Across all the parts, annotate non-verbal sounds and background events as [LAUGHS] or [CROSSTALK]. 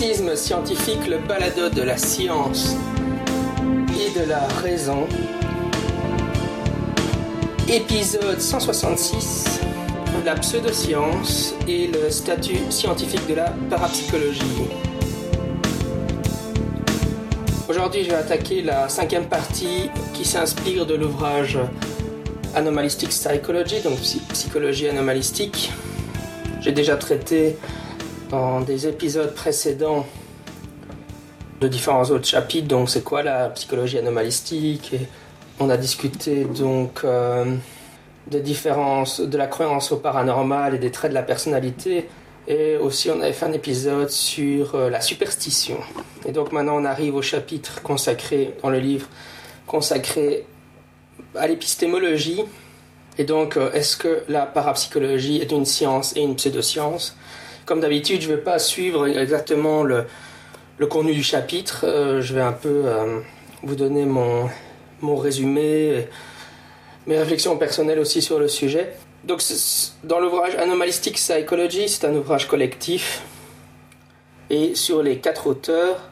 Scientifique, le balado de la science et de la raison. Épisode 166, la pseudoscience et le statut scientifique de la parapsychologie. Aujourd'hui, je vais attaquer la cinquième partie qui s'inspire de l'ouvrage Anomalistic Psychology, donc psychologie anomalistique. J'ai déjà traité dans des épisodes précédents de différents autres chapitres, donc c'est quoi la psychologie anomalistique on a discuté donc euh, des différences de la croyance au paranormal et des traits de la personnalité et aussi on avait fait un épisode sur euh, la superstition. Et donc maintenant on arrive au chapitre consacré dans le livre consacré à l'épistémologie. Et donc euh, est-ce que la parapsychologie est une science et une pseudoscience? Comme d'habitude, je ne vais pas suivre exactement le, contenu du chapitre. Euh, je vais un peu euh, vous donner mon, mon résumé, mes réflexions personnelles aussi sur le sujet. Donc, dans l'ouvrage Anomalistic Psychology, c'est un ouvrage collectif. Et sur les quatre auteurs,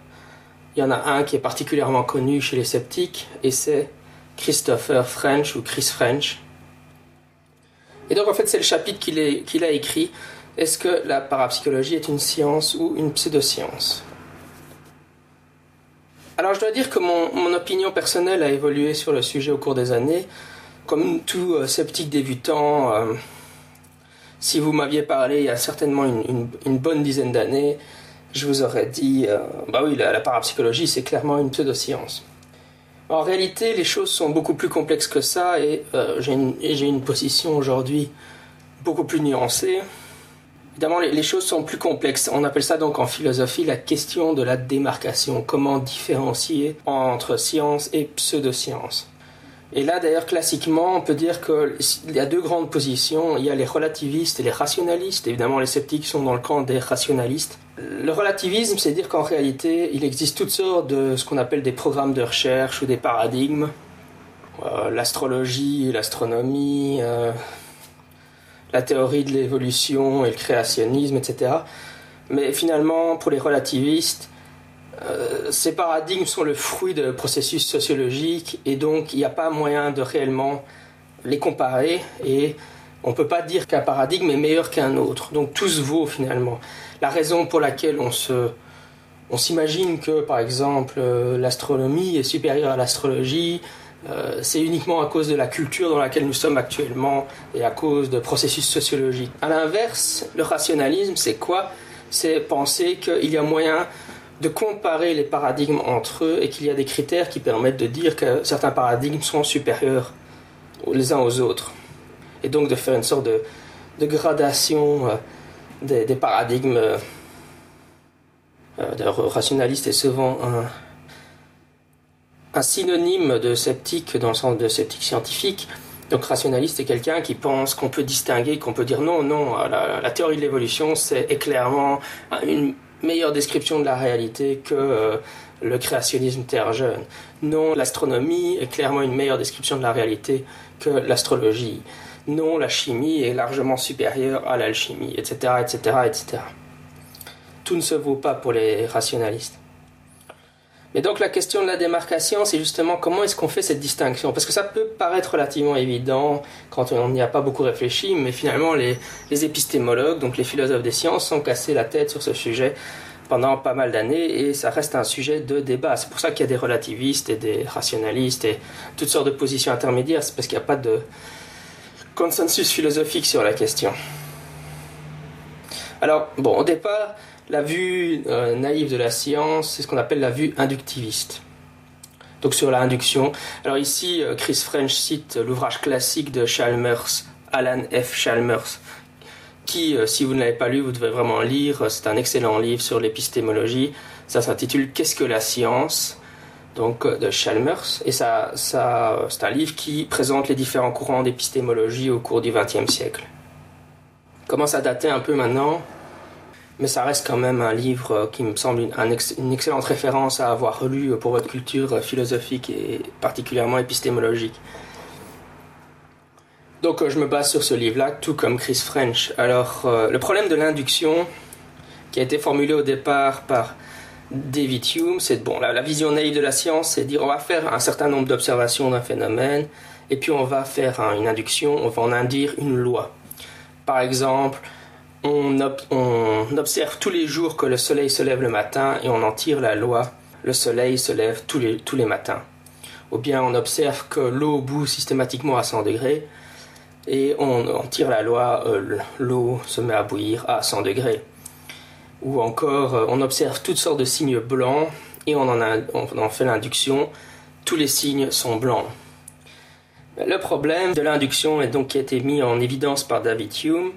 il y en a un qui est particulièrement connu chez les sceptiques, et c'est Christopher French ou Chris French. Et donc, en fait, c'est le chapitre qu'il a écrit est-ce que la parapsychologie est une science ou une pseudoscience? Alors je dois dire que mon, opinion personnelle a évolué sur le sujet au cours des années. Comme tout euh, sceptique débutant, euh, si vous m'aviez parlé il y a certainement une, bonne dizaine d'années, je vous aurais dit, euh, bah oui, la, parapsychologie c'est clairement une pseudoscience. En réalité, les choses sont beaucoup plus complexes que ça et j'ai une, position aujourd'hui beaucoup plus nuancée. Évidemment, les, choses sont plus complexes. On appelle ça donc en philosophie la question de la démarcation. Comment différencier entre science et pseudoscience. Et là, d'ailleurs, classiquement, on peut dire qu'il y a deux grandes positions. Il y a les relativistes et les rationalistes. Évidemment, les sceptiques sont dans le camp des rationalistes. Le relativisme, c'est dire qu'en réalité, il existe toutes sortes de ce qu'on appelle des programmes de recherche ou des paradigmes. Euh, l'astrologie, l'astronomie, euh, la théorie de l'évolution et le créationnisme, etc. Mais finalement, pour les relativistes, euh, ces paradigmes sont le fruit de processus sociologiques et donc il n'y a pas moyen de réellement les comparer et on ne peut pas dire qu'un paradigme est meilleur qu'un autre. Donc tout se vaut finalement. La raison pour laquelle on se on s'imagine que par exemple euh, l'astronomie est supérieure à l'astrologie, euh, c'est uniquement à cause de la culture dans laquelle nous sommes actuellement et à cause de processus sociologiques. À l'inverse, le rationalisme, c'est quoi? C'est penser qu'il y a moyen de comparer les paradigmes entre eux et qu'il y a des critères qui permettent de dire que certains paradigmes sont supérieurs les uns aux autres. Et donc de faire une sorte de, gradation euh, des, paradigmes. Euh, rationaliste est souvent un un synonyme de sceptique dans le sens de sceptique scientifique. Donc rationaliste, c'est quelqu'un qui pense qu'on peut distinguer, qu'on peut dire non, non, la, théorie de l'évolution, c'est clairement une meilleure description de la réalité que euh, le créationnisme terre jeune. Non, l'astronomie est clairement une meilleure description de la réalité que l'astrologie. Non, la chimie est largement supérieure à l'alchimie, etc., etc., etc. Tout ne se vaut pas pour les rationalistes. Et donc la question de la démarcation, c'est justement comment est-ce qu'on fait cette distinction? Parce que ça peut paraître relativement évident quand on n'y a pas beaucoup réfléchi, mais finalement les, épistémologues, donc les philosophes des sciences, ont cassé la tête sur ce sujet pendant pas mal d'années et ça reste un sujet de débat. C'est pour ça qu'il y a des relativistes et des rationalistes et toutes sortes de positions intermédiaires, c'est parce qu'il n'y a pas de consensus philosophique sur la question. Alors, bon, au départ, la vue euh, naïve de la science, c'est ce qu'on appelle la vue inductiviste. Donc sur la induction. Alors ici, euh, Chris French cite l'ouvrage classique de Chalmers, Alan F. Chalmers, qui, euh, si vous ne l'avez pas lu, vous devez vraiment lire. C'est un excellent livre sur l'épistémologie. Ça s'intitule Qu'est-ce que la science? Donc de Chalmers. Et ça, ça, c'est un livre qui présente les différents courants d'épistémologie au cours du XXe siècle. Commence à dater un peu maintenant mais ça reste quand même un livre euh, qui me semble une, excellente référence à avoir lu pour votre culture euh, philosophique et particulièrement épistémologique. Donc euh, je me base sur ce livre-là, tout comme Chris French. Alors le problème de l'induction, qui a été formulée au départ par David Hume. C'est bon, la, vision naïve de la science, c'est dire on va faire un certain nombre d'observations d'un phénomène, et puis on va faire une induction, on va en induire une loi. Par exemple, on, observe tous les jours que le soleil se lève le matin et on en tire la loi le soleil se lève tous les, matins. Ou bien on observe que l'eau bout systématiquement à 100 degrés et on, tire la loi, euh, l'eau se met à bouillir à 100 degrés. Ou encore, euh, on observe toutes sortes de signes blancs et en, on en fait l'induction, tous les signes sont blancs. Le problème de l'induction est donc qui a été mis en évidence par David Hume,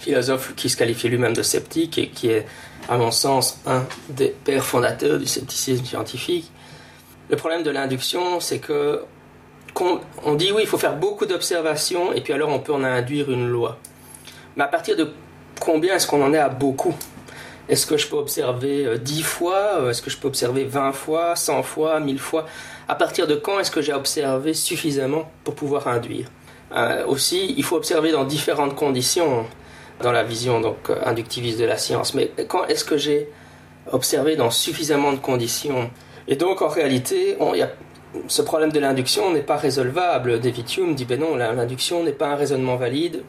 philosophe qui se qualifie lui-même de sceptique et qui est, à mon sens, un des pères fondateurs du scepticisme scientifique. Le problème de l'induction, c'est que on, dit oui, il faut faire beaucoup d'observations et puis alors on peut en induire une loi. Mais à partir de combien est-ce qu'on en est à beaucoup? Est-ce que je peux observer 10 euh, fois? Euh, Est-ce que je peux observer 20 fois, 100 fois, 1000 fois? À partir de quand est-ce que j'ai observé suffisamment pour pouvoir induire euh, Aussi, il faut observer dans différentes conditions dans la vision donc inductiviste de la science. Mais quand est-ce que j'ai observé dans suffisamment de conditions? Et donc en réalité, y a ce problème de l'induction n'est pas résolvable. David Hume dit ben non, l'induction n'est pas un raisonnement valide.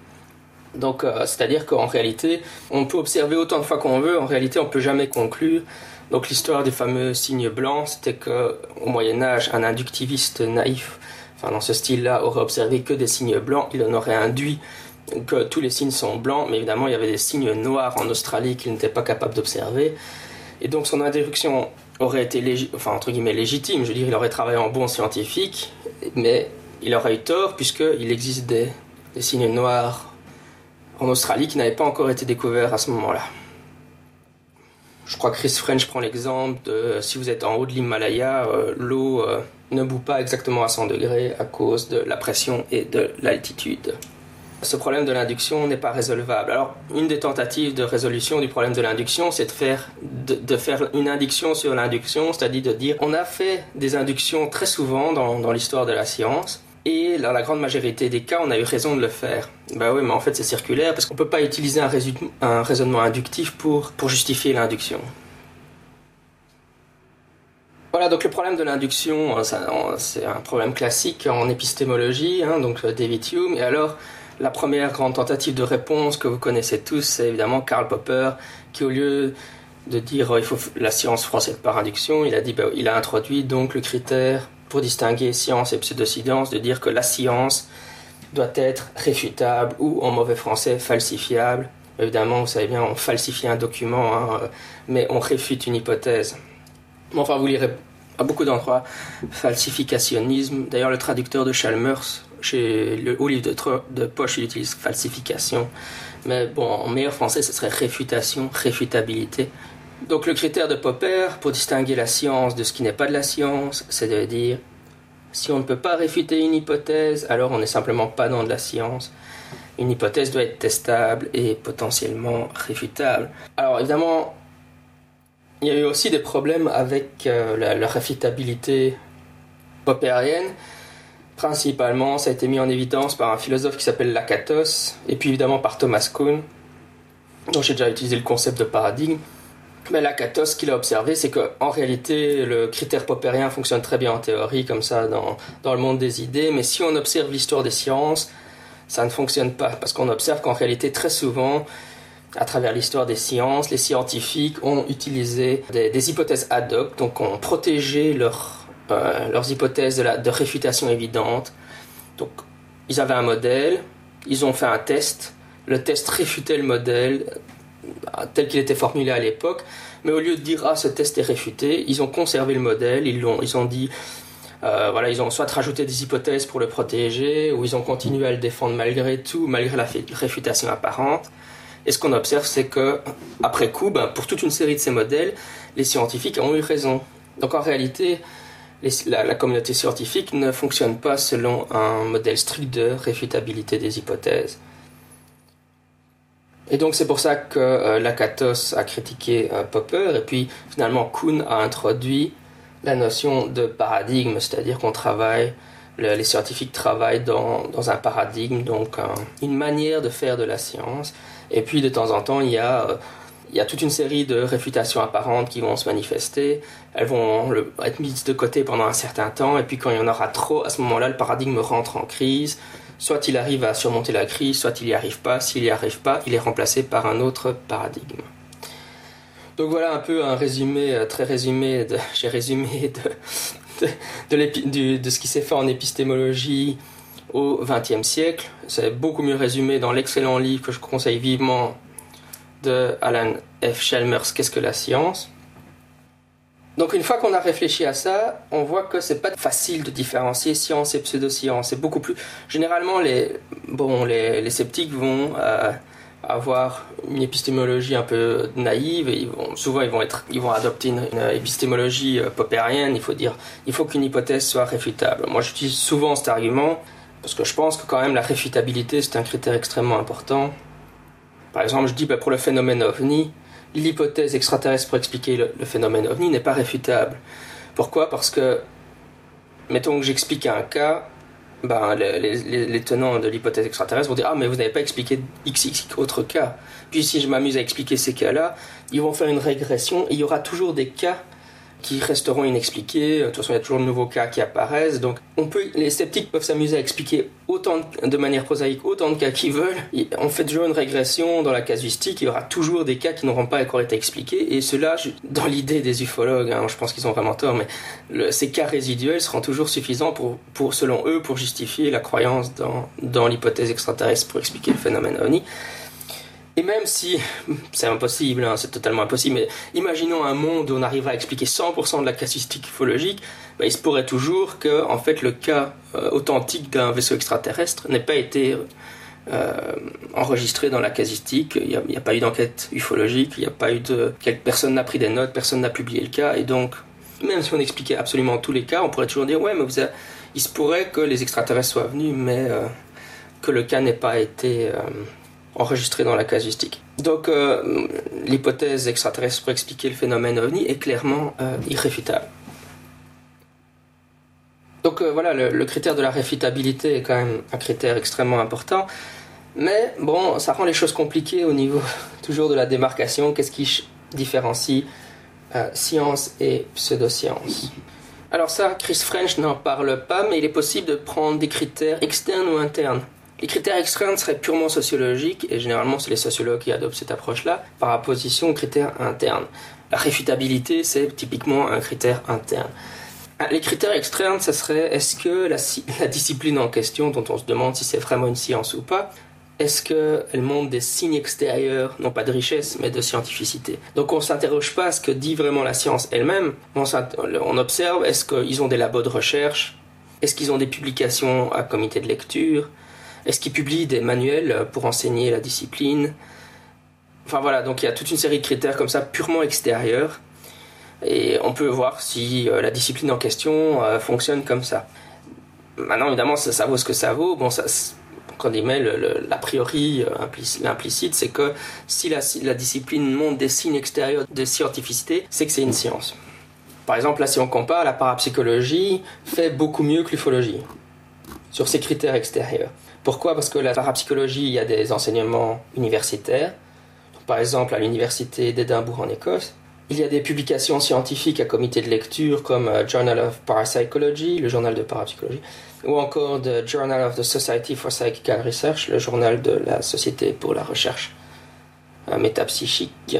Donc, euh, c'est-à-dire qu'en réalité, on peut observer autant de fois qu'on veut, en réalité, on ne peut jamais conclure. Donc, l'histoire des fameux signes blancs, c'était qu'au Moyen-Âge, un inductiviste naïf, enfin, dans ce style-là, aurait observé que des signes blancs, il en aurait induit que tous les signes sont blancs, mais évidemment, il y avait des signes noirs en Australie qu'il n'était pas capable d'observer. Et donc, son induction aurait été légitime. Je veux dire, il aurait travaillé en bon scientifique, mais il aurait eu tort puisqu'il existe des, signes noirs en Australie qui n'avaient pas encore été découverts à ce moment-là. Je crois que Chris French prend l'exemple de si vous êtes en haut de l'Himalaya, euh, l'eau euh, ne bout pas exactement à 100 degrés à cause de la pression et de l'altitude ce problème de l'induction n'est pas résolvable. Alors, une des tentatives de résolution du problème de l'induction, c'est de faire, de, faire une induction sur l'induction, c'est-à-dire de dire on a fait des inductions très souvent dans, dans l'histoire de la science, et dans la grande majorité des cas, on a eu raison de le faire. Ben oui, mais en fait, c'est circulaire parce qu'on ne peut pas utiliser un, raisonnement inductif pour, pour justifier l'induction. Voilà, donc le problème de l'induction, c'est un problème classique en épistémologie, hein, donc David Hume. Et alors, la première grande tentative de réponse que vous connaissez tous, c'est évidemment Karl Popper, qui au lieu de dire euh, il faut la science française par induction, il a dit bah, il a introduit donc le critère pour distinguer science et pseudoscience de dire que la science doit être réfutable ou en mauvais français falsifiable. Évidemment, vous savez bien, on falsifie un document, hein, mais on réfute une hypothèse. Enfin, vous lirez à beaucoup d'endroits falsificationnisme. D'ailleurs, le traducteur de Chalmers chez le haut livre de poche, il utilise falsification. Mais bon, en meilleur français, ce serait réfutation, réfutabilité. Donc le critère de Popper pour distinguer la science de ce qui n'est pas de la science, c'est de dire si on ne peut pas réfuter une hypothèse, alors on n'est simplement pas dans de la science. Une hypothèse doit être testable et potentiellement réfutable. Alors évidemment, il y a eu aussi des problèmes avec euh, la, la, réfutabilité poppérienne. Principalement, ça a été mis en évidence par un philosophe qui s'appelle Lakatos, et puis évidemment par Thomas Kuhn, dont j'ai déjà utilisé le concept de paradigme. Mais Lakatos, ce qu'il a observé, c'est qu'en réalité, le critère poppérien fonctionne très bien en théorie, comme ça, dans, dans le monde des idées, mais si on observe l'histoire des sciences, ça ne fonctionne pas, parce qu'on observe qu'en réalité, très souvent, à travers l'histoire des sciences, les scientifiques ont utilisé des, hypothèses ad hoc, donc ont protégé euh, leurs hypothèses de, réfutation évidente. Donc, ils avaient un modèle, ils ont fait un test, le test réfutait le modèle tel qu'il était formulé à l'époque, mais au lieu de dire ah ce test est réfuté, ils ont conservé le modèle, ils, ont, ils ont dit euh, voilà, ils ont soit rajouté des hypothèses pour le protéger, ou ils ont continué à le défendre malgré tout, malgré la réfutation apparente. Et ce qu'on observe, c'est que après coup, ben, pour toute une série de ces modèles, les scientifiques ont eu raison. Donc en réalité, la, communauté scientifique ne fonctionne pas selon un modèle strict de réfutabilité des hypothèses. Et donc c'est pour ça que euh, Lakatos a critiqué euh, Popper et puis finalement Kuhn a introduit la notion de paradigme, c'est-à-dire qu'on travaille, les scientifiques travaillent dans, un paradigme, donc une manière de faire de la science. Et puis de temps en temps il y a euh, il y a toute une série de réfutations apparentes qui vont se manifester. Elles vont être mises de côté pendant un certain temps, et puis quand il y en aura trop, à ce moment-là, le paradigme rentre en crise. Soit il arrive à surmonter la crise, soit il n'y arrive pas. S'il n'y arrive pas, il est remplacé par un autre paradigme. Donc voilà un peu un résumé, euh, très résumé, [LAUGHS] j'ai résumé de, ce qui s'est fait en épistémologie au XXe siècle. C'est beaucoup mieux résumé dans l'excellent livre que je conseille vivement de Alan F. Chalmers, Qu'est-ce que la science? Donc une fois qu'on a réfléchi à ça, on voit que c'est pas facile de différencier science et pseudoscience. C'est beaucoup plus. Généralement, les bon, les, sceptiques vont euh, avoir une épistémologie un peu naïve et ils vont, souvent ils vont être, ils vont adopter une, épistémologie euh, popérienne. Il faut dire, il faut qu'une hypothèse soit réfutable. Moi, j'utilise souvent cet argument parce que je pense que quand même la réfutabilité c'est un critère extrêmement important. Par exemple, je dis bah, pour le phénomène ovni, l'hypothèse extraterrestre pour expliquer le, phénomène ovni n'est pas réfutable. Pourquoi? Parce que, mettons que j'explique un cas, ben, les, tenants de l'hypothèse extraterrestre vont dire Ah, mais vous n'avez pas expliqué XX autres cas. Puis si je m'amuse à expliquer ces cas-là, ils vont faire une régression il y aura toujours des cas qui resteront inexpliqués. De toute façon, il y a toujours de nouveaux cas qui apparaissent. Donc, on peut, les sceptiques peuvent s'amuser à expliquer autant de, manière prosaïque autant de cas qu'ils veulent. On fait toujours une régression dans la casuistique. Il y aura toujours des cas qui n'auront pas encore été expliqués. Et cela, dans l'idée des ufologues, hein, je pense qu'ils ont vraiment tort, mais ces cas résiduels seront toujours suffisants pour, pour, selon eux, pour justifier la croyance dans, dans l'hypothèse extraterrestre pour expliquer le phénomène OVNI. Et même si c'est impossible, hein, c'est totalement impossible, mais imaginons un monde où on arrive à expliquer 100% de la casuistique ufologique, bah, il se pourrait toujours que fait, le cas euh, authentique d'un vaisseau extraterrestre n'ait pas été euh, enregistré dans la casuistique. Il n'y a, pas eu d'enquête ufologique, il n'y a pas eu de. Personne n'a pris des notes, personne n'a publié le cas, et donc, même si on expliquait absolument tous les cas, on pourrait toujours dire ouais, mais il se pourrait que les extraterrestres soient venus, mais euh, que le cas n'ait pas été enregistré dans la casuistique. Donc euh, l'hypothèse extraterrestre pour expliquer le phénomène ovni est clairement euh, irréfutable. Donc euh, voilà, le, critère de la réfutabilité est quand même un critère extrêmement important. Mais bon, ça rend les choses compliquées au niveau [LAUGHS] toujours de la démarcation. Qu'est-ce qui différencie science et pseudoscience? Alors ça, Chris French n'en parle pas, mais il est possible de prendre des critères externes ou internes les critères externes seraient purement sociologiques, et généralement c'est les sociologues qui adoptent cette approche-là, par opposition aux critères internes. La réfutabilité, c'est typiquement un critère interne. Ah, les critères externes, ça serait est-ce que [LAUGHS] la, discipline en question, dont on se demande si c'est vraiment une science ou pas, est-ce qu'elle montre des signes extérieurs, non pas de richesse, mais de scientificité? Donc on ne s'interroge pas à ce que dit vraiment la science elle-même, on, on observe est-ce qu'ils ont des labos de recherche, est-ce qu'ils ont des publications à comité de lecture, est-ce qu'ils publient des manuels pour enseigner la discipline? Enfin voilà, donc il y a toute une série de critères comme ça purement extérieurs. Et on peut voir si euh, la discipline en question euh, fonctionne comme ça. Maintenant, évidemment, ça, vaut ce que ça vaut. Bon, ça, quand on met l'a priori, euh, l'implicite, c'est que si la, la, discipline montre des signes extérieurs de scientificité, c'est que c'est une science. Par exemple, là, si on compare, la parapsychologie fait beaucoup mieux que l'ufologie sur ces critères extérieurs. Pourquoi? Parce que la parapsychologie, il y a des enseignements universitaires. Par exemple, à l'université d'Édimbourg en Écosse, il y a des publications scientifiques à comité de lecture comme euh, Journal of Parapsychology, le journal de parapsychologie, ou encore The Journal of the Society for Psychical Research, le journal de la Société pour la recherche euh, métapsychique. Il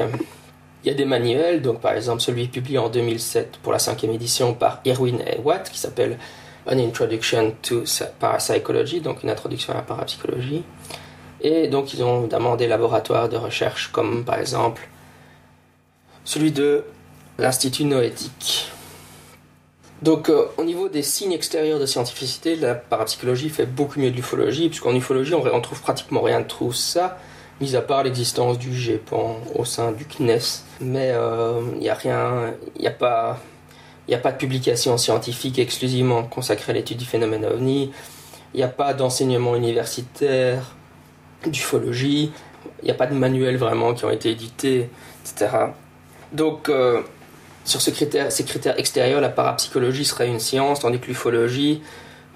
y a des manuels, donc par exemple celui publié en 2007 pour la cinquième édition par Irwin et Watt, qui s'appelle An Introduction to Parapsychology, donc une introduction à la parapsychologie. Et donc ils ont évidemment des laboratoires de recherche comme par exemple celui de l'Institut noétique. Donc euh, au niveau des signes extérieurs de scientificité, la parapsychologie fait beaucoup mieux de l'ufologie, puisqu'en ufologie on, on trouve pratiquement rien de tout ça, mis à part l'existence du GEPAN au sein du CNES. Mais il euh, n'y a rien, il n'y a pas il n'y a pas de publication scientifique exclusivement consacrée à l'étude du phénomène ovni. Il n'y a pas d'enseignement universitaire d'ufologie. Il n'y a pas de manuels vraiment qui ont été édités, etc. Donc, euh, sur ces critères extérieurs, la parapsychologie serait une science, tandis que l'ufologie,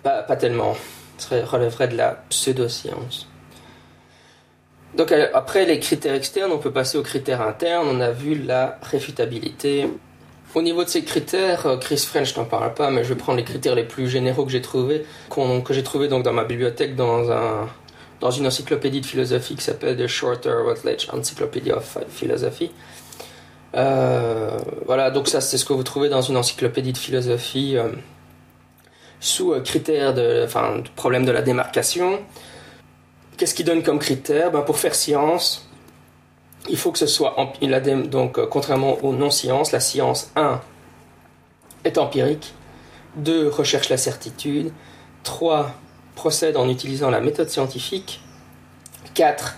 pas, pas tellement. Ça relèverait de la pseudoscience. Donc après les critères externes, on peut passer aux critères internes. On a vu la réfutabilité. Au niveau de ces critères, euh, Chris French n'en parle pas, mais je vais prendre les critères les plus généraux que j'ai trouvés, que j'ai trouvés donc dans ma bibliothèque dans un dans une encyclopédie de philosophie qui s'appelle The Shorter Routledge Encyclopedia of Philosophy. Euh, voilà, donc ça c'est ce que vous trouvez dans une encyclopédie de philosophie euh, sous critères de, enfin, problème de la démarcation. Qu'est-ce qu'il donne comme critère ben, Pour faire science, il faut que ce soit. Donc, euh, contrairement aux non-sciences, la science 1 est empirique, 2 recherche la certitude, 3 procède en utilisant la méthode scientifique, 4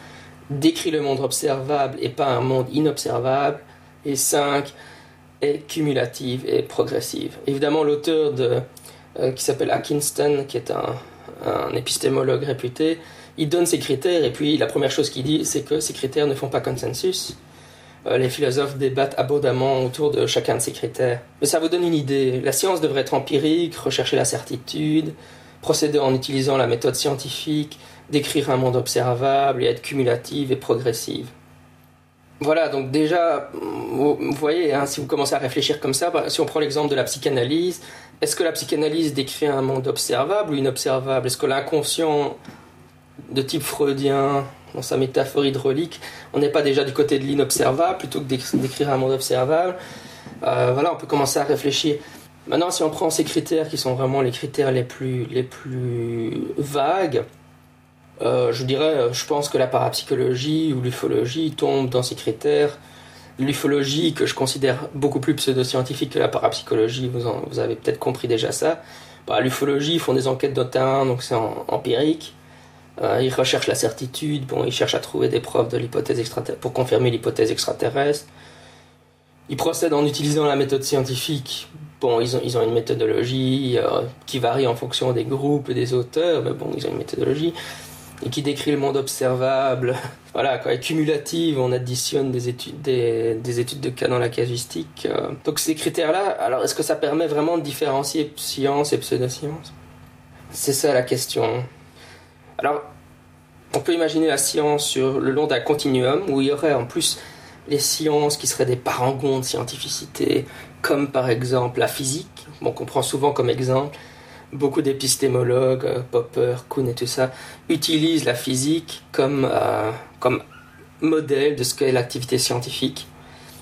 décrit le monde observable et pas un monde inobservable, et 5 est cumulative et progressive. Évidemment, l'auteur euh, qui s'appelle Atkinson, qui est un épistémologue réputé, il donne ses critères et puis la première chose qu'il dit, c'est que ces critères ne font pas consensus. Euh, les philosophes débattent abondamment autour de chacun de ces critères. Mais ça vous donne une idée. La science devrait être empirique, rechercher la certitude, procéder en utilisant la méthode scientifique, décrire un monde observable et être cumulative et progressive. Voilà, donc déjà, vous, voyez, hein, si vous commencez à réfléchir comme ça, bah, si on prend l'exemple de la psychanalyse, est-ce que la psychanalyse décrit un monde observable ou inobservable? Est-ce que l'inconscient de type freudien, dans sa métaphore hydraulique, on n'est pas déjà du côté de l'inobservable plutôt que d'écrire un monde observable euh, Voilà, on peut commencer à réfléchir. Maintenant, si on prend ces critères qui sont vraiment les critères les plus, les plus vagues, euh, je dirais, euh, je pense que la parapsychologie ou l'ufologie tombe dans ces critères. L'ufologie, que je considère beaucoup plus pseudo-scientifique que la parapsychologie, vous, avez peut-être compris déjà ça. Bah, l'ufologie, ils font des enquêtes de donc c'est empirique. Euh, ils recherchent la certitude, bon, ils cherchent à trouver des preuves de l'hypothèse pour confirmer l'hypothèse extraterrestre. Ils procèdent en utilisant la méthode scientifique. Bon, ils ont, ils ont une méthodologie euh, qui varie en fonction des groupes et des auteurs, mais bon, ils ont une méthodologie et qui décrit le monde observable. [LAUGHS] voilà, quoi, cumulative, on additionne des études, des, des, études de cas dans la casuistique. Euh. Donc ces critères-là, alors est-ce que ça permet vraiment de différencier science et pseudoscience? C'est ça la question. Alors, on peut imaginer la science sur le long d'un continuum où il y aurait en plus les sciences qui seraient des parangons de scientificité, comme par exemple la physique, bon, qu'on prend souvent comme exemple. Beaucoup d'épistémologues, euh, Popper, Kuhn et tout ça, utilisent la physique comme, euh, comme modèle de ce qu'est l'activité scientifique.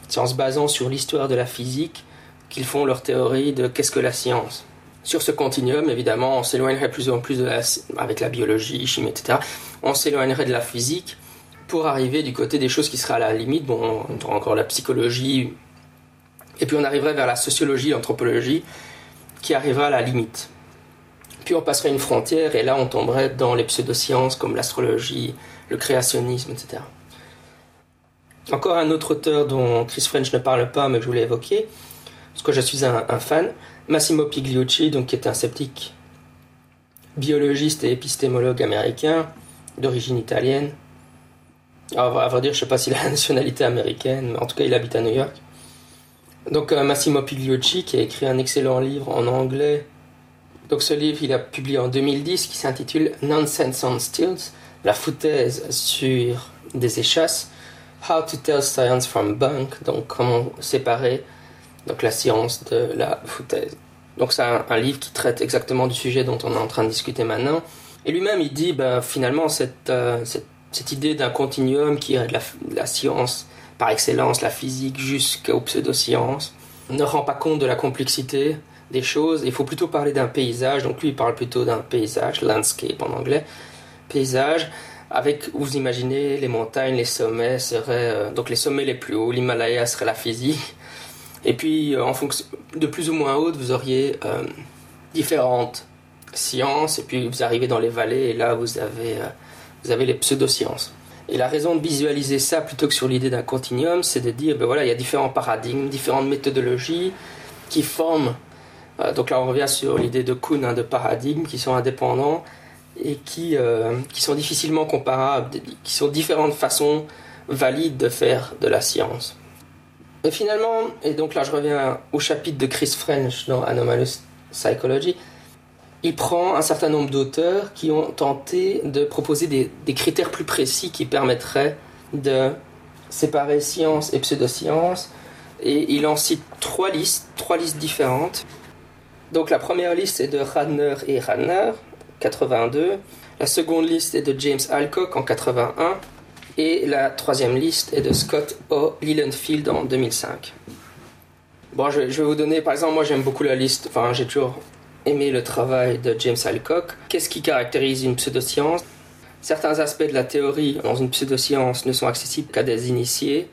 C'est en se basant sur l'histoire de la physique qu'ils font leur théorie de qu'est-ce que la science sur ce continuum, évidemment, on s'éloignerait plus en plus de la, avec la biologie, chimie, etc. On s'éloignerait de la physique pour arriver du côté des choses qui seraient à la limite. Bon, on aura encore la psychologie, et puis on arriverait vers la sociologie, l'anthropologie, qui arrivera à la limite. Puis on passerait une frontière, et là on tomberait dans les pseudosciences comme l'astrologie, le créationnisme, etc. Encore un autre auteur dont Chris French ne parle pas, mais que je voulais évoquer, parce que je suis un fan, Massimo Pigliucci, donc, qui est un sceptique biologiste et épistémologue américain d'origine italienne. À vrai dire, je ne sais pas s'il a la nationalité américaine, mais en tout cas, il habite à New York. Donc, euh, Massimo Pigliucci, qui a écrit un excellent livre en anglais. Donc, ce livre, il a publié en 2010, qui s'intitule Nonsense on Stilts, la foutaise sur des échasses. How to tell science from bunk, donc comment séparer donc la science de la foutaise. Donc c'est un, livre qui traite exactement du sujet dont on est en train de discuter maintenant. Et lui-même, il dit, ben, finalement, cette, euh, cette, cette, idée d'un continuum qui est de la, science par excellence, la physique, jusqu'aux pseudosciences, ne rend pas compte de la complexité des choses. Il faut plutôt parler d'un paysage. Donc lui, il parle plutôt d'un paysage, landscape en anglais, paysage, avec, vous imaginez, les montagnes, les sommets seraient... Euh, donc les sommets les plus hauts, l'Himalaya serait la physique, et puis, euh, en fonction de plus ou moins haute, vous auriez euh, différentes sciences, et puis vous arrivez dans les vallées, et là, vous avez, euh, vous avez les pseudosciences. Et la raison de visualiser ça plutôt que sur l'idée d'un continuum, c'est de dire, ben voilà, il y a différents paradigmes, différentes méthodologies qui forment. donc là, on revient sur l'idée de Kuhn, hein, de paradigmes qui sont indépendants et qui, qui sont difficilement comparables, qui sont différentes façons valides de faire de la science. Et finalement, et donc là je reviens au chapitre de Chris French dans Anomalous Psychology, il prend un certain nombre d'auteurs qui ont tenté de proposer des, critères plus précis qui permettraient de séparer science et pseudoscience. Et il en cite trois listes, trois listes différentes. Donc la première liste est de Radner et Radner, 82. La seconde liste est de James Alcock en 81. Et la troisième liste est de Scott O. Lillenfield en 2005. Bon, je, vais vous donner, par exemple, moi j'aime beaucoup la liste, enfin j'ai toujours aimé le travail de James Alcock. Qu'est-ce qui caractérise une pseudoscience? Certains aspects de la théorie dans une pseudoscience ne sont accessibles qu'à des initiés.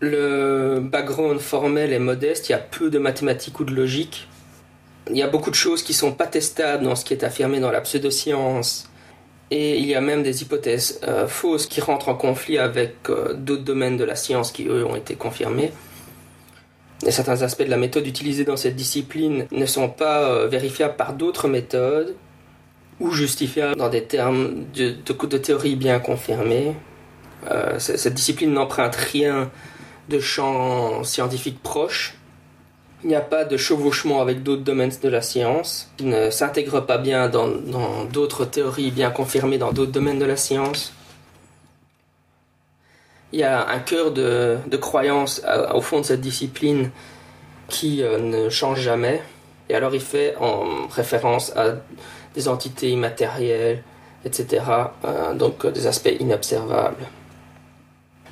Le background formel est modeste, il y a peu de mathématiques ou de logique. Il y a beaucoup de choses qui sont pas testables dans ce qui est affirmé dans la pseudoscience. Et il y a même des hypothèses euh, fausses qui rentrent en conflit avec euh, d'autres domaines de la science qui, eux, ont été confirmés. Et certains aspects de la méthode utilisée dans cette discipline ne sont pas euh, vérifiables par d'autres méthodes ou justifiables dans des termes de, de, théorie bien confirmés. Euh, cette discipline n'emprunte rien de champs scientifiques proches. Il n'y a pas de chevauchement avec d'autres domaines de la science. Il ne s'intègre pas bien dans d'autres théories bien confirmées dans d'autres domaines de la science il y a un cœur de, de croyance au fond de cette discipline qui euh, ne change jamais. Et alors il fait en référence à des entités immatérielles, etc. Euh, donc euh, des aspects inobservables.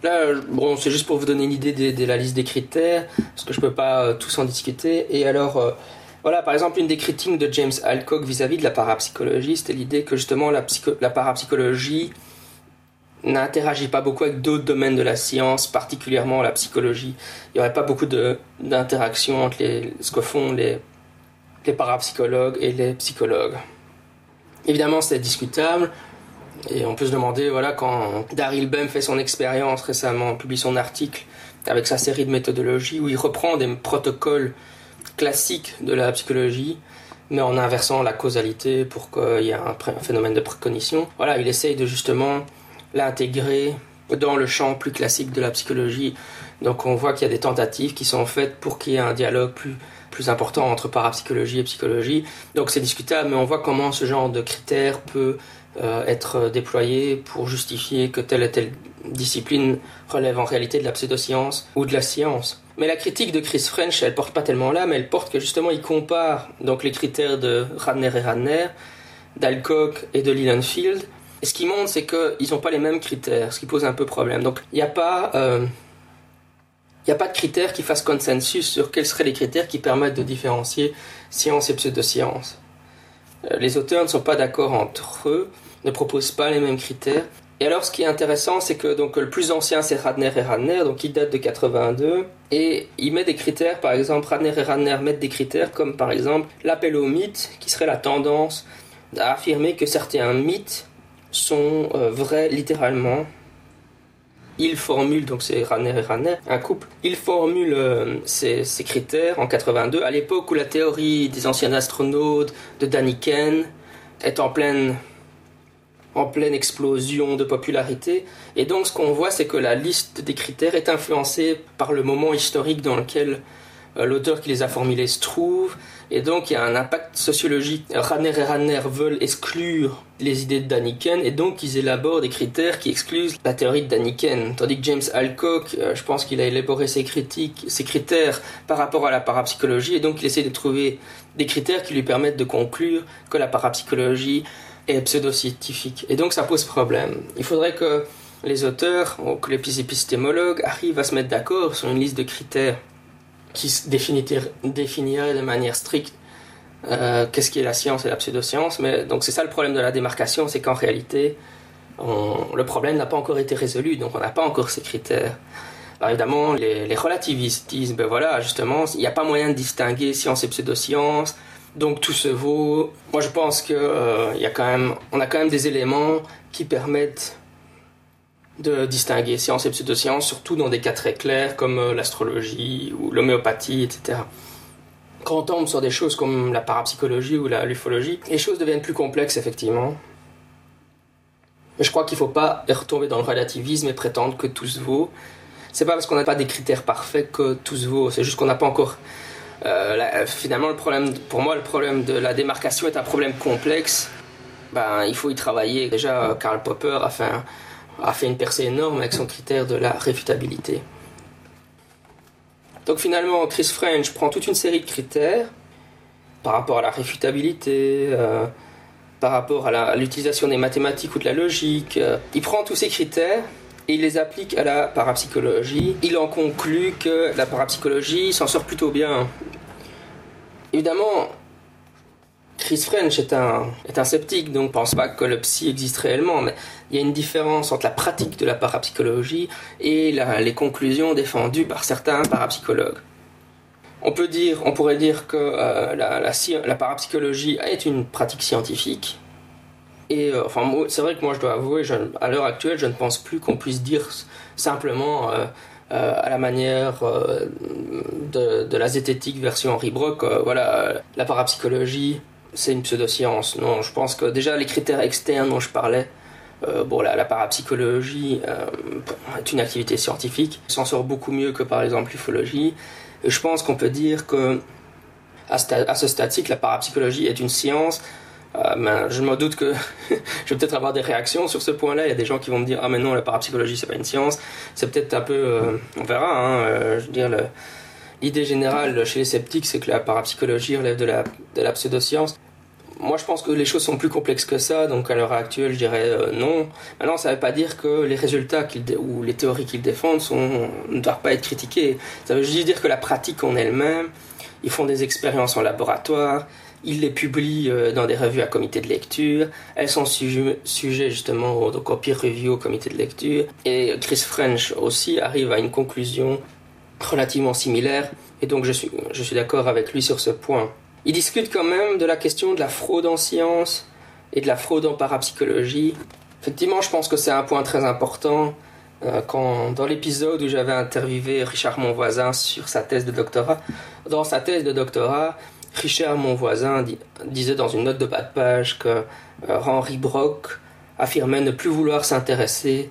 Là, bon, c'est juste pour vous donner une idée de, la liste des critères, parce que je peux pas tous en discuter. Et alors, voilà, par exemple, une des critiques de James Alcock vis-à-vis -vis de la parapsychologie, c'était l'idée que justement la, parapsychologie n'interagit pas beaucoup avec d'autres domaines de la science, particulièrement la psychologie. Il n'y aurait pas beaucoup d'interaction entre ce que font les, les parapsychologues et les psychologues. Évidemment, c'est discutable. Et on peut se demander, voilà, quand Daryl Bem fait son expérience récemment, publie son article avec sa série de méthodologies où il reprend des protocoles classiques de la psychologie, mais en inversant la causalité pour qu'il y ait un, phénomène de précognition. Voilà, il essaye de justement l'intégrer dans le champ plus classique de la psychologie. Donc on voit qu'il y a des tentatives qui sont faites pour qu'il y ait un dialogue plus, plus important entre parapsychologie et psychologie. Donc c'est discutable, mais on voit comment ce genre de critères peut être déployé pour justifier que telle et telle discipline relève en réalité de la pseudoscience ou de la science. Mais la critique de Chris French, elle porte pas tellement là, mais elle porte que justement il compare donc les critères de Radner et Radner, d'Alcock et de Lillenfield, et ce qui montre, c'est qu'ils n'ont pas les mêmes critères, ce qui pose un peu problème. Donc, il n'y a pas. Euh, il n'y a pas de critères qui fassent consensus sur quels seraient les critères qui permettent de différencier science et pseudoscience. Euh, les auteurs ne sont pas d'accord entre eux, ne proposent pas les mêmes critères. Et alors, ce qui est intéressant, c'est que donc, le plus ancien, c'est Radner et Radner, donc il date de 82, et il met des critères, par exemple, Radner et Radner mettent des critères comme par exemple l'appel au mythe, qui serait la tendance à affirmer que certains mythes sont euh, vrais littéralement. Il formule, donc c'est Ranner et Ranner, un couple, il formule euh, ces, ces, critères en 82, à l'époque où la théorie des anciens astronautes de Daniken est en pleine, en pleine explosion de popularité. Et donc ce qu'on voit, c'est que la liste des critères est influencée par le moment historique dans lequel euh, l'auteur qui les a formulés se trouve, et donc il y a un impact sociologique. Ranner et Ranner veulent exclure les idées de Daniken et donc ils élaborent des critères qui excluent la théorie de Daniken. Tandis que James Alcock, euh, je pense qu'il a élaboré ses ses critères par rapport à la parapsychologie et donc il essaie de trouver des critères qui lui permettent de conclure que la parapsychologie est pseudo-scientifique. Et donc ça pose problème. Il faudrait que les auteurs, ou que les épistémologues arrivent à se mettre d'accord sur une liste de critères qui définirait de manière stricte euh, qu'est-ce qui est la science et la pseudoscience. Mais donc c'est ça le problème de la démarcation, c'est qu'en réalité, le problème n'a pas encore été résolu, donc on n'a pas encore ces critères. Alors évidemment, les, les relativistes disent, ben voilà, justement, il n'y a pas moyen de distinguer science et pseudoscience, donc tout se vaut. Moi je pense que euh, y a quand même, on a quand même des éléments qui permettent de distinguer science et pseudoscience, surtout dans des cas très clairs comme euh, l'astrologie ou l'homéopathie, etc. Quand on tombe sur des choses comme la parapsychologie ou la l'ufologie, les choses deviennent plus complexes, effectivement. Mais je crois qu'il ne faut pas retomber dans le relativisme et prétendre que tout se vaut. C'est pas parce qu'on n'a pas des critères parfaits que tout se vaut, c'est juste qu'on n'a pas encore finalement, le problème, pour moi, le problème de la démarcation est un problème complexe. Ben, il faut y travailler. Déjà, Karl Popper a fait, a fait une percée énorme avec son critère de la réfutabilité. Donc finalement, Chris French prend toute une série de critères par rapport à la réfutabilité, euh, par rapport à l'utilisation des mathématiques ou de la logique. Euh, il prend tous ces critères il les applique à la parapsychologie. Il en conclut que la parapsychologie s'en sort plutôt bien. Évidemment, Chris French est un, est un sceptique, donc pense pas que le psy existe réellement, mais il y a une différence entre la pratique de la parapsychologie et les conclusions défendues par certains parapsychologues. On peut dire, on pourrait dire que euh, la, parapsychologie est une pratique scientifique. Et euh, c'est vrai que moi, je dois avouer, à l'heure actuelle, je ne pense plus qu'on puisse dire simplement euh, à la manière de, la zététique version Henri Brock, voilà, la parapsychologie, c'est une pseudoscience. Non, je pense que déjà les critères externes dont je parlais, bon, la, parapsychologie est une activité scientifique, s'en sort beaucoup mieux que par exemple l'ufologie. Et je pense qu'on peut dire que à, ce stade-ci, la parapsychologie est une science. Euh, je me doute que [LAUGHS] je vais peut-être avoir des réactions sur ce point-là. Il y a des gens qui vont me dire ah mais non la parapsychologie c'est pas une science. C'est peut-être un peu, euh, on verra. Hein, euh, je dire l'idée générale chez les sceptiques c'est que la parapsychologie relève de la, de la pseudoscience moi, je pense que les choses sont plus complexes que ça, donc à l'heure actuelle, je dirais non. Maintenant, ça ne veut pas dire que les résultats ou les théories qu'ils défendent ne doivent pas être critiqués. Ça veut juste dire que la pratique en elle-même, ils font des expériences en laboratoire, ils les publient euh, dans des revues à comité de lecture, elles sont sujets justement au, peer review au comité de lecture, et Chris French aussi arrive à une conclusion relativement similaire, et donc je suis, je suis d'accord avec lui sur ce point. Il discute quand même de la question de la fraude en sciences et de la fraude en parapsychologie. Effectivement, je pense que c'est un point très important. Euh, quand, dans l'épisode où j'avais interviewé Richard Monvoisin sur sa thèse de doctorat, dans sa thèse de doctorat, Richard Monvoisin disait dans une note de bas de page que euh, Henri Brock affirmait ne plus vouloir s'intéresser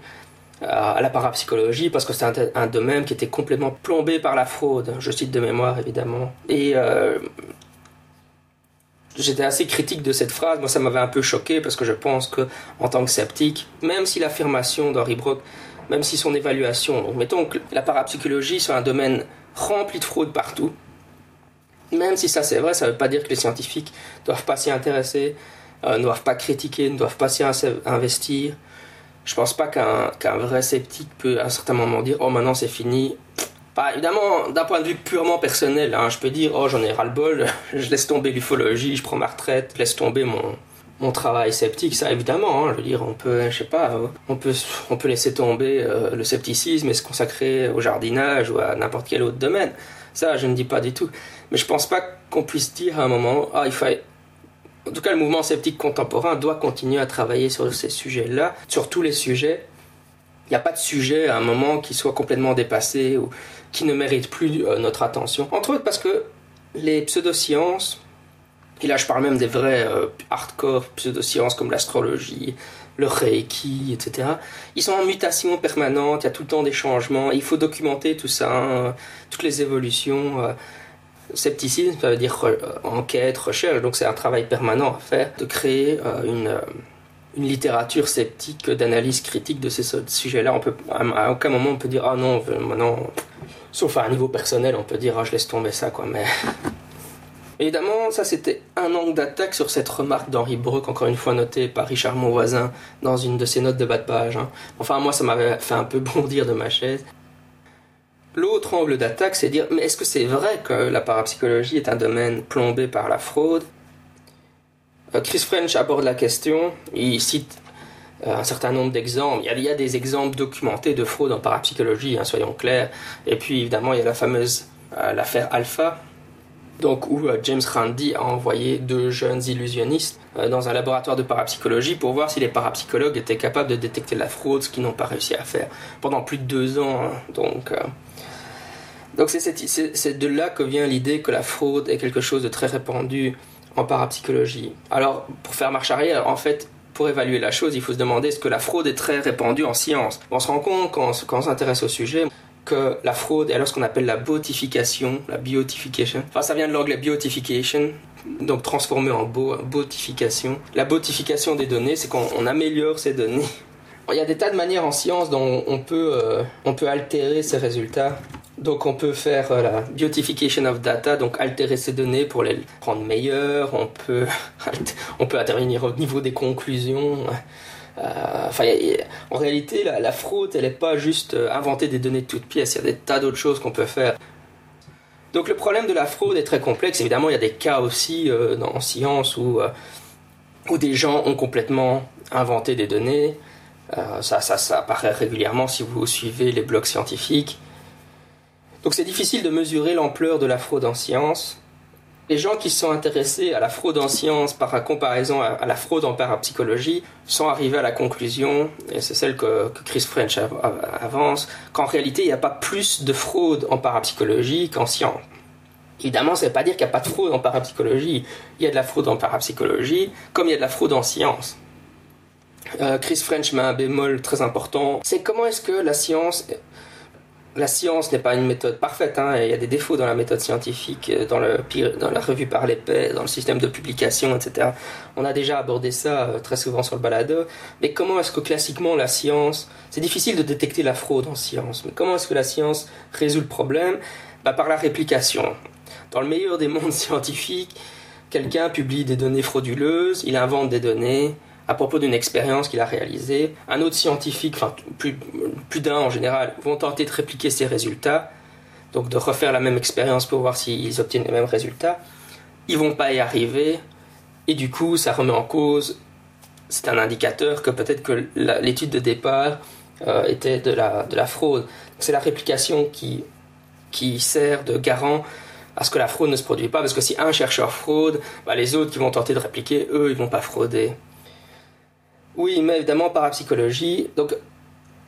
à la parapsychologie parce que c'est un, domaine qui était complètement plombé par la fraude. Je cite de mémoire évidemment. Et euh, j'étais assez critique de cette phrase. Moi, ça m'avait un peu choqué parce que je pense que, en tant que sceptique, même si l'affirmation d'Henri Brock, même si son évaluation, donc mettons que la parapsychologie soit un domaine rempli de fraude partout, même si ça c'est vrai, ça ne veut pas dire que les scientifiques ne doivent pas s'y intéresser, euh, ne doivent pas critiquer, ne doivent pas s'y investir. Je pense pas qu'un vrai sceptique peut à un certain moment dire oh maintenant c'est fini, bah, évidemment, d'un point de vue purement personnel, hein, je peux dire, oh, j'en ai ras-le-bol, [LAUGHS] je laisse tomber l'ufologie, je prends ma retraite, je laisse tomber mon, mon travail sceptique, ça évidemment, hein, je veux dire, on peut, je sais pas, on peut, on peut laisser tomber euh, le scepticisme et se consacrer au jardinage ou à n'importe quel autre domaine. Ça, je ne dis pas du tout. Mais je pense pas qu'on puisse dire à un moment, ah, il faut. En tout cas, le mouvement sceptique contemporain doit continuer à travailler sur ces sujets-là, sur tous les sujets. Il n'y a pas de sujet à un moment qui soit complètement dépassé ou qui ne méritent plus euh, notre attention. Entre autres parce que les pseudosciences, et là je parle même des vrais euh, hardcore pseudosciences comme l'astrologie, le reiki, etc. Ils sont en mutation permanente, il y a tout le temps des changements, il faut documenter tout ça, hein, toutes les évolutions. Euh, scepticisme, ça veut dire enquête, recherche, donc c'est un travail permanent à faire, de créer une, une littérature sceptique, d'analyse critique de ces sujets-là. On peut, à aucun moment on peut dire ah non, maintenant Sauf à un niveau personnel, on peut dire, ah, je laisse tomber ça, quoi, mais. [LAUGHS] Évidemment, ça c'était un angle d'attaque sur cette remarque d'Henri Brock, encore une fois notée par Richard Monvoisin dans une de ses notes de bas de page. Hein. Enfin, moi ça m'avait fait un peu [LAUGHS] bondir de ma chaise. L'autre angle d'attaque, c'est dire, mais est-ce que c'est vrai que la parapsychologie est un domaine plombé par la fraude? Euh, Chris French aborde la question, il cite euh, un certain nombre d'exemples. Il, y a des exemples documentés de fraude en parapsychologie, hein, soyons clairs. Et puis évidemment, il y a la fameuse euh, l'affaire Alpha, donc où euh, James Randi a envoyé deux jeunes illusionnistes dans un laboratoire de parapsychologie pour voir si les parapsychologues étaient capables de détecter la fraude, ce qu'ils n'ont pas réussi à faire pendant plus de deux ans. Hein. donc donc c'est de là que vient l'idée que la fraude est quelque chose de très répandu en parapsychologie. Alors, pour faire marche arrière, en fait, pour évaluer la chose, il faut se demander est-ce que la fraude est très répandue en science? On se rend compte quand, on s'intéresse au sujet, que la fraude est alors ce qu'on appelle la botification, la biotification. Enfin, ça vient de l'anglais biotification, donc transformé en botification. La botification des données, c'est qu'on améliore ces données. [LAUGHS] Il y a des tas de manières en science dont on peut, euh, on peut altérer ces résultats. Donc on peut faire euh, la beautification of data, donc altérer ces données pour les rendre meilleures. On peut, [LAUGHS] on peut intervenir au niveau des conclusions. Euh, enfin, en réalité, la, fraude, elle n'est pas juste euh, inventer des données de toutes pièces. Il y a des tas d'autres choses qu'on peut faire. Donc le problème de la fraude est très complexe. Évidemment, il y a des cas aussi en science où, des gens ont complètement inventé des données. ça, ça apparaît régulièrement si vous suivez les blogs scientifiques. Donc c'est difficile de mesurer l'ampleur de la fraude en science. Les gens qui sont intéressés à la fraude en sciences par comparaison à, la fraude en parapsychologie sont arrivés à la conclusion, et c'est celle que, Chris French avance, qu'en réalité il n'y a pas plus de fraude en parapsychologie qu'en science. Évidemment, ça ne veut pas dire qu'il n'y a pas de fraude en parapsychologie. Il y a de la fraude en parapsychologie, comme il y a de la fraude en science. Euh, Chris French met un bémol très important. C'est comment est-ce que la science la science n'est pas une méthode parfaite. Hein, il y a des défauts dans la méthode scientifique, euh, dans, le, dans la revue par les pairs, dans le système de publication, etc. On a déjà abordé ça euh, très souvent sur le balado. Mais comment est-ce que classiquement la science, c'est difficile de détecter la fraude en science, mais comment est-ce que la science résout le problème? Bah, Par la réplication. Dans le meilleur des mondes [LAUGHS] scientifiques, quelqu'un publie des données frauduleuses, il invente des données, à propos d'une expérience qu'il a réalisée. Un autre scientifique, enfin plus, plus d'un en général, vont tenter de répliquer ces résultats, donc de refaire la même expérience pour voir s'ils obtiennent les mêmes résultats. Ils vont pas y arriver, et du coup, ça remet en cause. C'est un indicateur que peut-être que l'étude de départ euh, était de la, de la fraude. C'est la réplication qui, qui sert de garant à ce que la fraude ne se produit pas, parce que si un chercheur fraude, bah les autres qui vont tenter de répliquer, eux, ils vont pas frauder. Oui, mais évidemment, parapsychologie. Donc,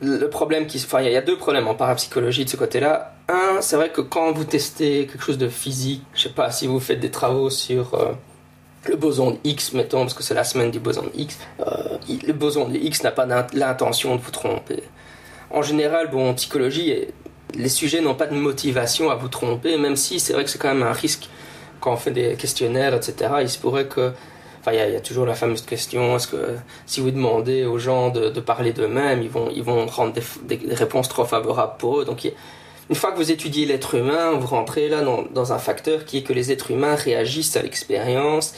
le problème qui. Enfin, il y a deux problèmes en parapsychologie de ce côté-là. Un, c'est vrai que quand vous testez quelque chose de physique, je sais pas, si vous faites des travaux sur. Euh, le boson de X, mettons, parce que c'est la semaine du boson de X, euh, le boson de X n'a pas l'intention de vous tromper. En général, bon, en psychologie, les sujets n'ont pas de motivation à vous tromper, même si c'est vrai que c'est quand même un risque quand on fait des questionnaires, etc. Il se pourrait que il y, a toujours la fameuse question est-ce que si vous demandez aux gens de, parler d'eux-mêmes, ils vont, ils vont rendre des, réponses trop favorables pour eux. Donc, une fois que vous étudiez l'être humain, vous rentrez là dans, un facteur qui est que les êtres humains réagissent à l'expérience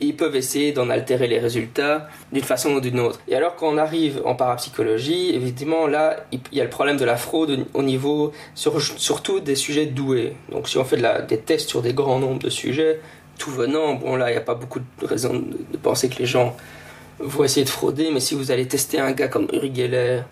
ils peuvent essayer d'en altérer les résultats d'une façon ou d'une autre. Et alors quand on arrive en parapsychologie, évidemment là, il y a le problème de la fraude au niveau surtout des sujets doués. Donc si on fait des tests sur des grands nombres de sujets, tout venant, bon là, il n'y a pas beaucoup de raisons de, penser que les gens vont essayer de frauder, mais si vous allez tester un gars comme Uri Geller,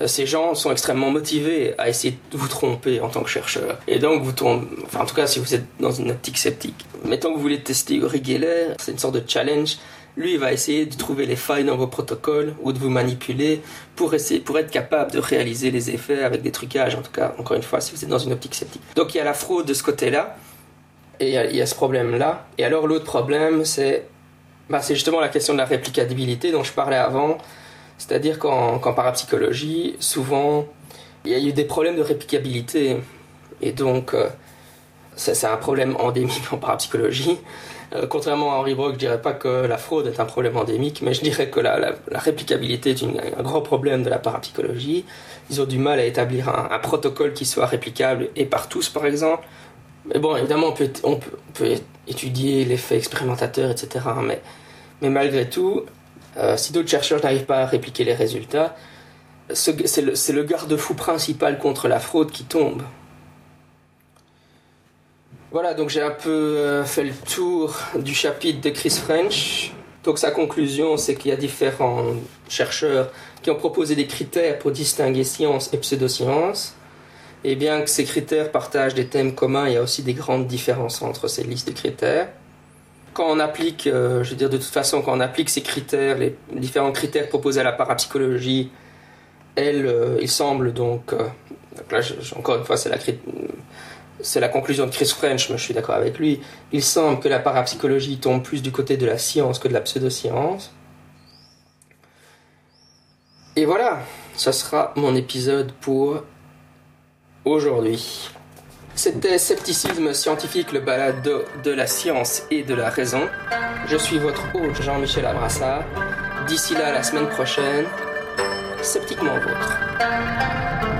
euh, ces gens sont extrêmement motivés à essayer de vous tromper en tant que chercheur. Et donc, vous tombez, enfin, en tout cas, si vous êtes dans une optique sceptique. Mettons que vous voulez tester Uri Geller, c'est une sorte de challenge. Lui, il va essayer de trouver les failles dans vos protocoles ou de vous manipuler pour, essayer, pour être capable de réaliser les effets avec des trucages, en tout cas, encore une fois, si vous êtes dans une optique sceptique. Donc, il y a la fraude de ce côté-là. Et il y, a ce problème-là. Et alors l'autre problème, c'est bah, justement la question de la réplicabilité dont je parlais avant. C'est-à-dire qu'en parapsychologie, souvent, il y a eu des problèmes de réplicabilité. Et donc, euh, c'est un problème endémique en parapsychologie. Euh, contrairement à Henri Brock, je dirais pas que la fraude est un problème endémique, mais je dirais que la, réplicabilité est un grand problème de la parapsychologie. Ils ont du mal à établir un, un protocole qui soit réplicable et par tous, par exemple. Mais bon, évidemment, on peut, étudier l'effet expérimentateur, etc. Mais, mais malgré tout, euh, si d'autres chercheurs n'arrivent pas à répliquer les résultats, c'est le, le garde-fou principal contre la fraude qui tombe. Voilà, donc j'ai un peu euh, fait le tour du chapitre de Chris French. Donc sa conclusion, c'est qu'il y a différents chercheurs qui ont proposé des critères pour distinguer science et pseudoscience. Et bien que ces critères partagent des thèmes communs, il y a aussi des grandes différences entre ces listes de critères. Quand on applique, euh, je veux dire de toute façon, quand on applique ces critères, les différents critères proposés à la parapsychologie, elle, euh, il semble donc, euh, là, encore une fois, c'est la, conclusion de Chris French, mais je suis d'accord avec lui, il semble que la parapsychologie tombe plus du côté de la science que de la pseudoscience. Et voilà, ça sera mon épisode pour aujourd'hui. C'était Scepticisme scientifique, le balado de la science et de la raison. Je suis votre hôte Jean-Michel Abrassard. D'ici là, la semaine prochaine, sceptiquement vôtre.